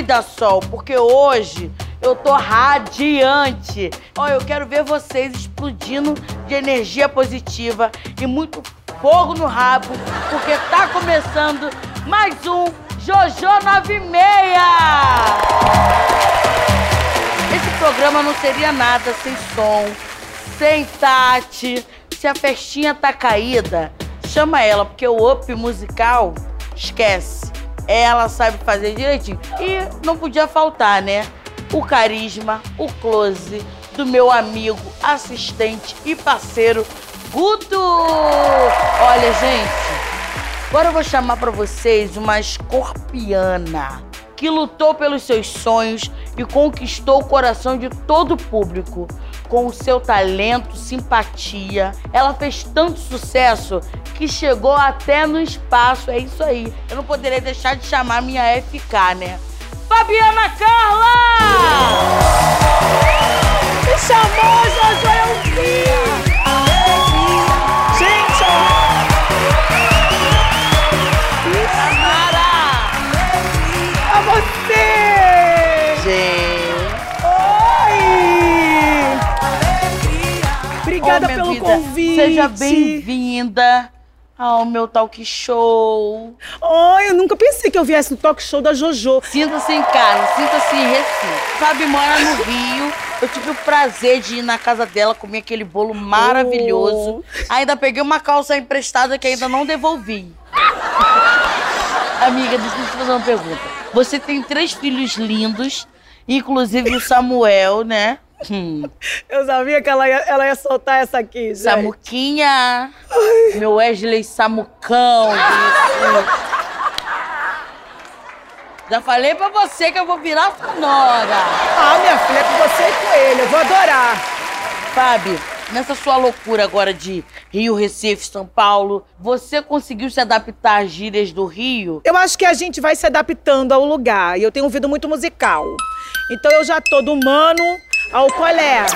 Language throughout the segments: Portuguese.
cuida, Sol, porque hoje eu tô radiante. Ó, eu quero ver vocês explodindo de energia positiva e muito fogo no rabo, porque tá começando mais um Jojo 96! Esse programa não seria nada sem som, sem Tati. Se a festinha tá caída, chama ela, porque o up musical, esquece. Ela sabe fazer direitinho. E não podia faltar, né? O carisma, o close do meu amigo, assistente e parceiro, Guto! Olha, gente, agora eu vou chamar pra vocês uma escorpiana que lutou pelos seus sonhos e conquistou o coração de todo o público. Com o seu talento, simpatia, ela fez tanto sucesso que chegou até no espaço. É isso aí. Eu não poderia deixar de chamar minha FK, né? Fabiana Carla! Me chamou, Jojo, eu vi! Obrigada Oh, pelo vida, convite. Seja bem-vinda ao meu talk show. Oi, eu nunca pensei que eu viesse no talk show da Jojo. Sinta-se em casa, sinta-se em Recife. Fabi mora no Rio. Eu tive o prazer de ir na casa dela, comer aquele bolo maravilhoso. Ainda peguei uma calça emprestada que ainda não devolvi. Amiga, deixa eu te fazer uma pergunta. Você tem três filhos lindos, inclusive o Samuel, né? Hum. Eu sabia que ela ia, ela ia soltar essa aqui, gente. Samuquinha. Meu Wesley Samucão. Já falei pra você que eu vou virar sonora. Ah, minha filha, é com você e com ele. Eu vou adorar. Fábio, nessa sua loucura agora de Rio, Recife, São Paulo, você conseguiu se adaptar às gírias do Rio? Eu acho que a gente vai se adaptando ao lugar. E eu tenho ouvido muito musical. Então eu já tô do ao colé.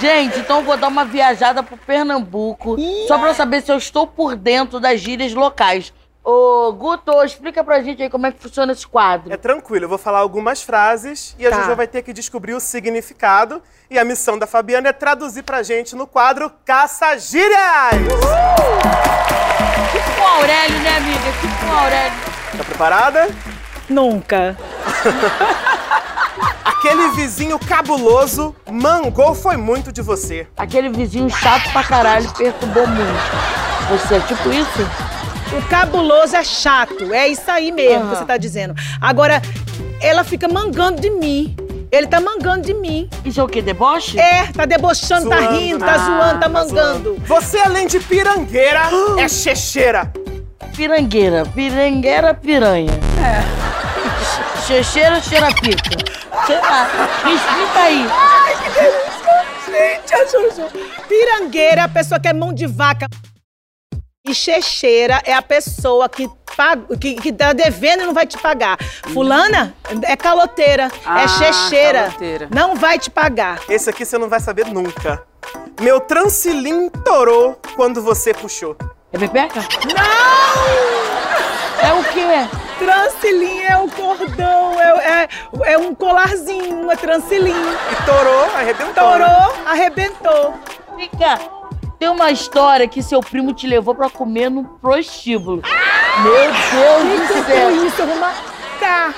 Gente, então eu vou dar uma viajada pro Pernambuco, só pra saber se eu estou por dentro das gírias locais. Ô, Guto, explica pra gente aí como é que funciona esse quadro. É tranquilo, eu vou falar algumas frases e a Tá. Jojo vai ter que descobrir o significado. E a missão da Fabiana é traduzir pra gente no quadro Caça Gírias! Tipo o Aurélio, né, amiga? Tipo o Aurélio. Tá preparada? Nunca. Aquele vizinho cabuloso mangou foi muito de você. Aquele vizinho chato pra caralho perturbou muito. Você é tipo isso? O cabuloso é chato. É isso aí mesmo Aham. que você tá dizendo. Agora, ela fica mangando de mim. Ele tá mangando de mim. Isso é o quê? Deboche? É, tá debochando, tá Zoando, rindo, né? tá zoando, tá Tá mangando. zoando. Você, além de pirangueira, é checheira. Pirangueira. Pirangueira, piranha. É. Checheira, cheira-pica. Sei lá. Me explica aí. Gente, a Jojo. Pirangueira é a pessoa que é mão de vaca. E checheira é a pessoa que, paga, que, que tá devendo e não vai te pagar. Fulana é caloteira, é Ah, checheira. caloteira. Não vai te pagar. Esse aqui você não vai saber nunca. Meu transilim torou quando você puxou. É pepeca? Não! É o quê? Transilim é o cordão, é, é, é um colarzinho, é transilim. E torou, arrebentou. né? Torou, arrebentou. Fica. Tem uma história que seu primo te levou pra comer no prostíbulo. Meu Deus do Foi céu. isso, eu vou matar.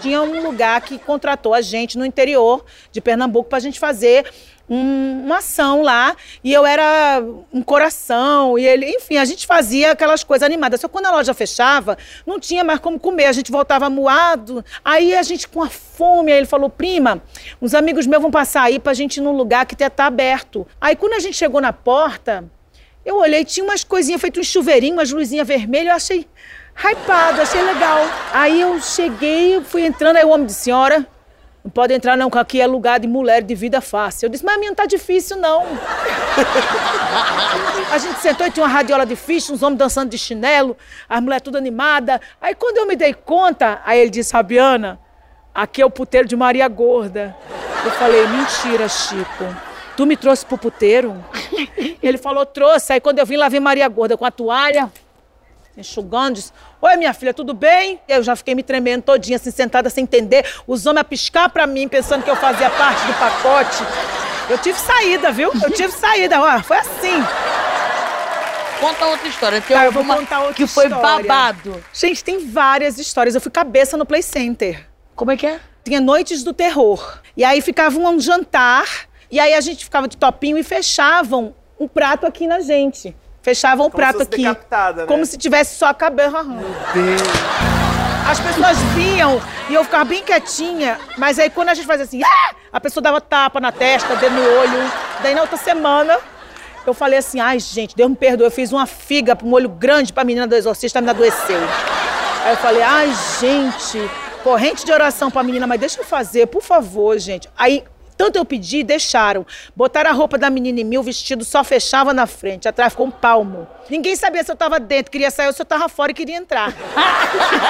Tinha um lugar que contratou a gente no interior de Pernambuco pra gente fazer um- uma ação lá. E eu era um coração, e ele, enfim, a gente fazia aquelas coisas animadas. Só quando a loja fechava, não tinha mais como comer. A gente voltava moado. Aí a gente com a fome, aí ele falou, prima, uns amigos meus vão passar aí pra gente ir num lugar que tá aberto. Aí quando a gente chegou na porta, eu olhei, tinha umas coisinhas feitas um chuveirinho, umas luzinhas vermelhas, eu achei hypado, achei legal. Aí eu cheguei, fui entrando, aí o homem disse, senhora, não pode entrar não, que aqui é lugar de mulher de vida fácil. Eu disse, mas a minha não tá difícil não. a gente sentou e tinha uma radiola de ficha, uns homens dançando de chinelo, as mulheres tudo animadas. Aí quando eu me dei conta, aí ele disse, Fabiana, aqui é o puteiro de Maria Gorda. Eu falei, mentira, Chico. Tu me trouxe pro puteiro? Ele falou, trouxe. Aí quando eu vim lá, vi Maria Gorda com a toalha, enxugando, disse, Oi, minha filha, tudo bem? Eu já fiquei me tremendo todinha, assim, sentada sem entender. Os homens a piscar pra mim, pensando que eu fazia parte do pacote. Eu tive saída, viu? Eu tive saída, ó, foi assim. Conta outra história. Tem Tá, eu vou contar outra que foi história. babado. Gente, tem várias histórias. Eu fui cabeça no Play Center. Como é que é? Tinha noites do terror. E aí ficava um jantar, e aí a gente ficava de topinho e fechavam um prato aqui na gente. Fechavam o Como prato aqui. né? Como se tivesse só a cabeça. As pessoas vinham e eu ficava bem quietinha, mas aí quando a gente fazia assim, "Ah!", a pessoa dava tapa na testa, dedo no olho. Daí na outra semana eu falei assim: ai gente, Deus me perdoe, eu fiz uma figa, um olho grande pra menina do exorcista, me adoeceu. Aí eu falei: ai gente, corrente de oração pra menina, mas deixa eu fazer, por favor, gente. Aí. Tanto eu pedi, deixaram. Botaram a roupa da menina em mim, o vestido só fechava na frente. Atrás ficou um palmo. Ninguém sabia se eu tava dentro, queria sair ou se eu tava fora e queria entrar.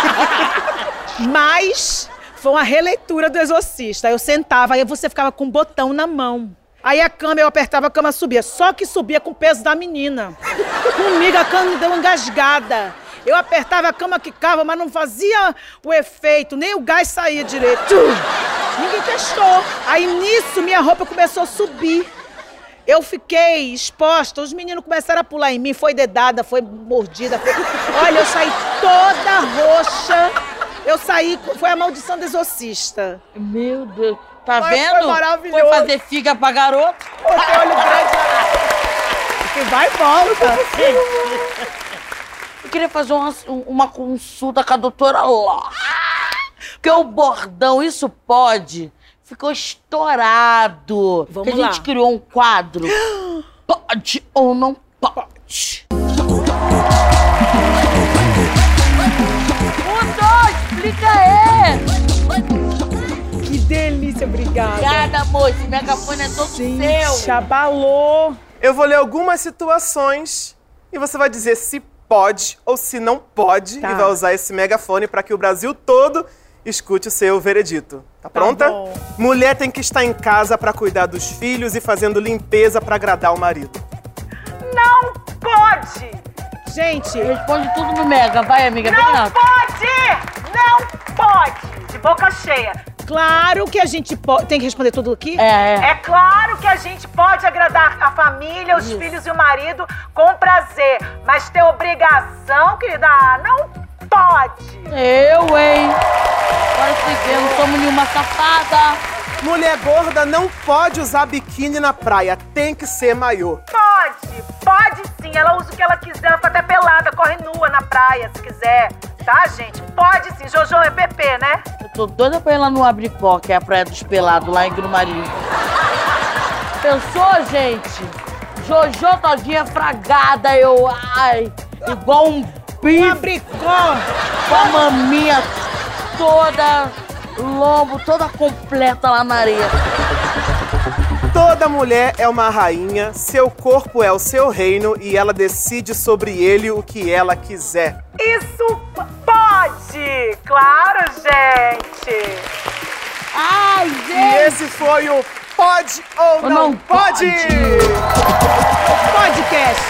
Mas foi uma releitura do Exorcista. Eu sentava, aí você ficava com um botão na mão. Aí a cama, eu apertava, a cama subia. Só que subia com o peso da menina. Comigo a cama me deu uma engasgada. Eu apertava a cama, quicava, mas não fazia o efeito, nem o gás saía direito. Ninguém testou. Aí nisso minha roupa começou a subir. Eu fiquei exposta, os meninos começaram a pular em mim, foi dedada, foi mordida. foi- Olha, eu saí toda roxa. Eu saí, foi a maldição do exorcista. Meu Deus. Tá Mas foi vendo? maravilhoso. Foi fazer figa pra garoto. Botei olho grande. Que vai e volta. Eu queria fazer uma, uma consulta com a doutora lá. Porque o bordão, isso pode, ficou estourado. Vamos Porque a gente lá. criou um quadro. Pode ou não pode? Mudou, explica aí. Que delícia, obrigada. Obrigada, amor. Esse megafone é todo Gente, seu. abalou. Eu vou ler algumas situações e você vai dizer se pode ou se não pode Tá. e vai usar esse megafone para que o Brasil todo escute o seu veredito. Tá pronta? bom. Mulher tem que estar em casa para cuidar dos filhos e fazendo limpeza para agradar o marido. Não pode! Gente, Responde tudo no mega. Vai, amiga. Lá. pode! Não pode! De boca cheia. Claro que a gente pode. Tem que responder tudo aqui? É, é. É claro que a gente pode agradar a família, os Isso. filhos e o marido com prazer, mas ter obrigação, querida, não pode. Eu, hein? Agora vê, não somos nenhuma safada. Mulher gorda não pode usar biquíni na praia, tem que ser maiô. Pode, pode sim. Ela usa o que ela quiser, ela fica até pelada, corre nua na praia se quiser. Tá, gente? Pode sim. Jojo é PP, né? Eu tô doida pra ir lá no Abricó, que é a praia dos pelados, lá em Grumari. Pensou, gente? Jojo todinha fragada, eu, ai, igual um Um bife abricó! com a maminha toda, lombo, toda completa lá na areia. Toda mulher é uma rainha, seu corpo é o seu reino e ela decide sobre ele o que ela quiser. Isso pode! Claro, gente! Ai, E gente! esse foi o Pode ou Ou Não, não pode? pode? Podcast!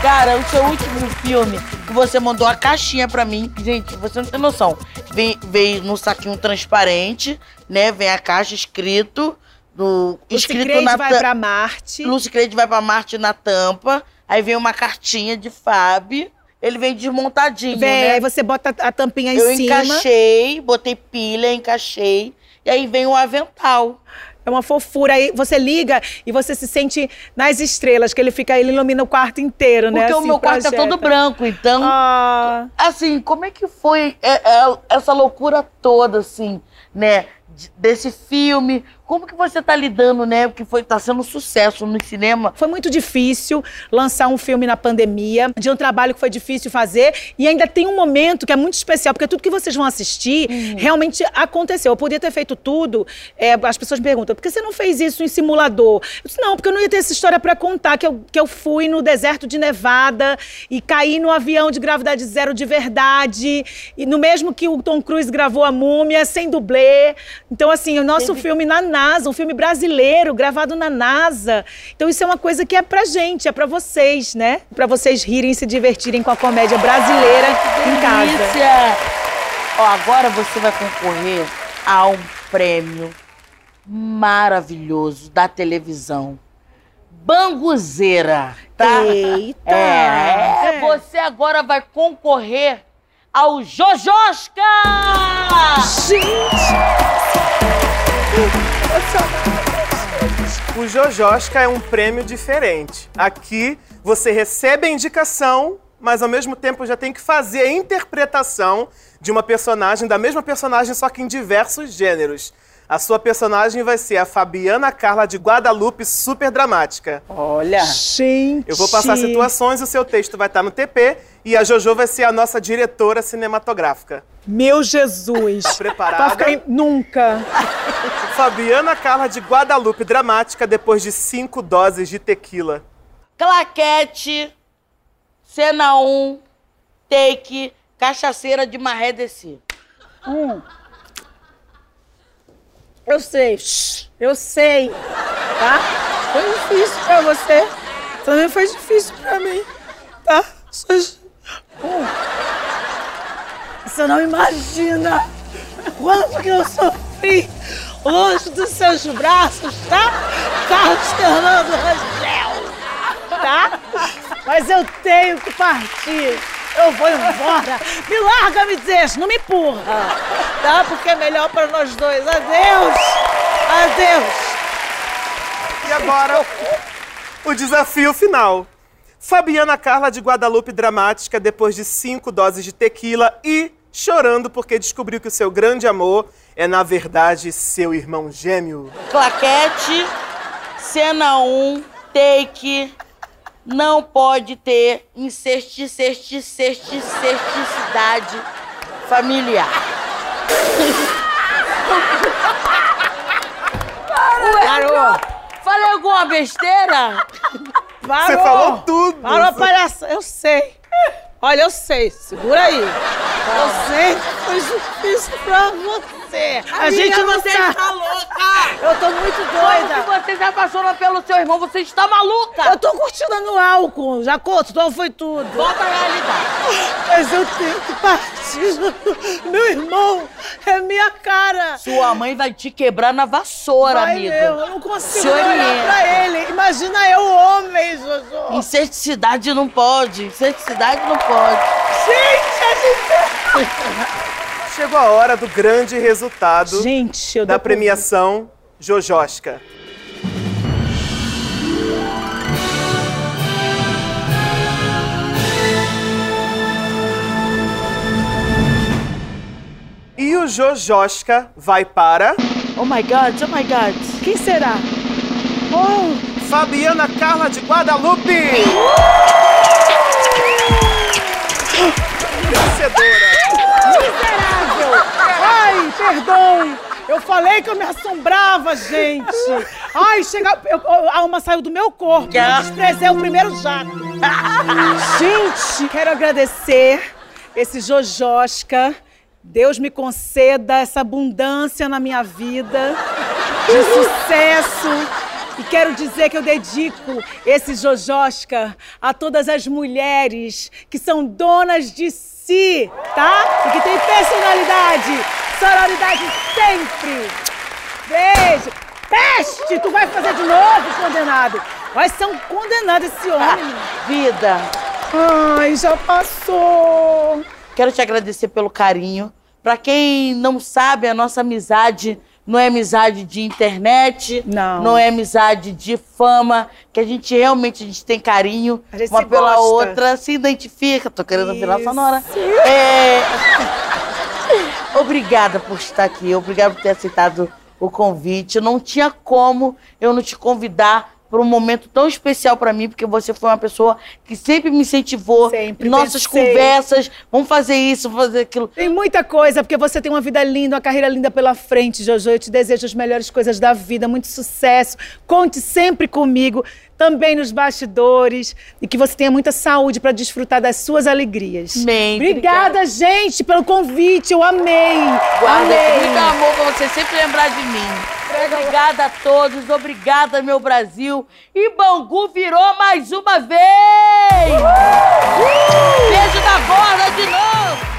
Cara, o seu último filme, que você mandou a caixinha pra mim, gente, você não tem noção. Vem, veio num saquinho transparente, né? Vem a caixa escrito. No, O escrito Cicrede na vai ta- pra Marte. Lucy Creide vai pra Marte na tampa. Aí vem uma cartinha de Fábio. Ele vem desmontadinho, Vem, né? aí você bota a tampinha em Eu cima. encaixei, botei pilha, encaixei. E aí vem o avental. É uma fofura. Aí você liga e você se sente nas estrelas, que ele fica, ele ilumina o quarto inteiro, né? Porque o assim, meu quarto é projeta. todo branco, então... Ah, Assim, como é que foi é, é, essa loucura toda, assim, né? De- Desse filme. Como que você tá lidando, né? Porque foi, tá sendo um sucesso no cinema. Foi muito difícil lançar um filme na pandemia, de um trabalho que foi difícil fazer. E ainda tem um momento que é muito especial, porque tudo que vocês vão assistir realmente aconteceu. Eu podia ter feito tudo. é, as pessoas me perguntam, por que você não fez isso em simulador? Eu disse, não, porque eu não ia ter essa história pra contar, que eu, que eu fui no deserto de Nevada e caí no avião de gravidade zero de verdade. E no mesmo que o Tom Cruise gravou a múmia, sem dublê. Então, assim, o nosso filme na NASA, um filme brasileiro, gravado na NASA. Então, isso é uma coisa que é pra gente, é pra vocês, né? Pra vocês rirem e se divertirem com a comédia brasileira em casa. Ó, agora você vai concorrer a um prêmio maravilhoso da televisão. Banguzeira, tá? Eita! É, É. você agora vai concorrer ao Jojosca! O Jojosca é um prêmio diferente. Aqui você recebe a indicação, mas ao mesmo tempo já tem que fazer a interpretação de uma personagem, da mesma personagem, só que em diversos gêneros. A sua personagem vai ser a Fabiana Carla de Guadalupe, super dramática. Olha, Gente! Eu vou passar situações, o seu texto vai estar no TP e a Jojo vai ser a nossa diretora cinematográfica. Meu Jesus! Tá preparada? Pra ficar em... Nunca! Fabiana Carla de Guadalupe, dramática depois de cinco doses de tequila. claquete, cena 1, take, cachaceira de maré descer. Eu sei, eu sei, tá? Foi difícil pra você, também foi difícil pra mim, tá? Vocês- Hum. Você não imagina quanto que eu sofri longe dos seus braços, tá? Carlos Fernando Rangel, tá? Mas eu tenho que partir. Eu vou embora. Me larga, me deixa, não me empurra. Tá? Porque é melhor para nós dois. Adeus. Adeus. E agora, o desafio final. Fabiana Carla de Guadalupe, dramática depois de cinco doses de tequila e chorando porque descobriu que o seu grande amor é, na verdade, seu irmão gêmeo. Claquete, cena 1, take, não pode ter incesti, cesti, cesti, cesticidade familiar. Parou. Falei alguma besteira? Parou. Você falou tudo. Parou, palhaça. Eu sei. Olha, eu sei. Segura aí. Eu sei que foi difícil pra você. A gente não você tá... está louca! Eu tô muito Como doida. que você se apaixona pelo seu irmão? Você está maluca! Eu tô curtindo no álcool. Já conto, então foi tudo. Volta à realidade. Mas eu tenho que partir. Meu irmão é minha cara. Sua mãe vai te quebrar na vassoura, Vai amiga. meu, eu não consigo Se olhar pra ele. Imagina eu, Incerticidade não pode. Incerticidade não pode. Gente, a gente... Chegou a hora do grande resultado Gente, eu da premiação Jojosca. E o Jojosca vai para Oh my God, oh my God. Quem será? Oh, Fabiana Carla de Guadalupe! Vencedora! miserável! Ai, perdão! Eu falei que eu me assombrava, gente! Ai, chega. eu- eu- a alma saiu do meu corpo. Eu desprezei o primeiro jato. gente, quero agradecer esse Jojosca. Deus me conceda essa abundância na minha vida de sucesso. E quero dizer que eu dedico esse Jojosca a todas as mulheres que são donas de si, tá? E que têm personalidade, sororidade sempre. Beijo. Peste! Tu vai fazer de novo, condenado. Vai ser um condenado esse homem. Vida, Ai, já passou. quero te agradecer pelo carinho. Pra quem não sabe, a nossa amizade não é amizade de internet, Não. não é amizade de fama, que a gente realmente a gente tem carinho gente uma pela gosta. outra, se identifica. Tô querendo virar sonora. É... Obrigada por estar aqui, obrigada por ter aceitado o convite. Não tinha como eu não te convidar por um momento tão especial pra mim, porque você foi uma pessoa que sempre me incentivou. Sempre Nossas pensei. conversas, vamos fazer isso, vamos fazer aquilo. Tem muita coisa, porque você tem uma vida linda, uma carreira linda pela frente, Jojo. Eu te desejo as melhores coisas da vida, muito sucesso. Conte sempre comigo, também nos bastidores, e que você tenha muita saúde para desfrutar das suas alegrias. Amém. Obrigada, gente, pelo convite. Eu amei. Guarda amei. muito amor pra você sempre lembrar de mim. Obrigada a todos, obrigada, meu Brasil. E Bangu virou mais uma vez! Uhul! Beijo da borda de novo!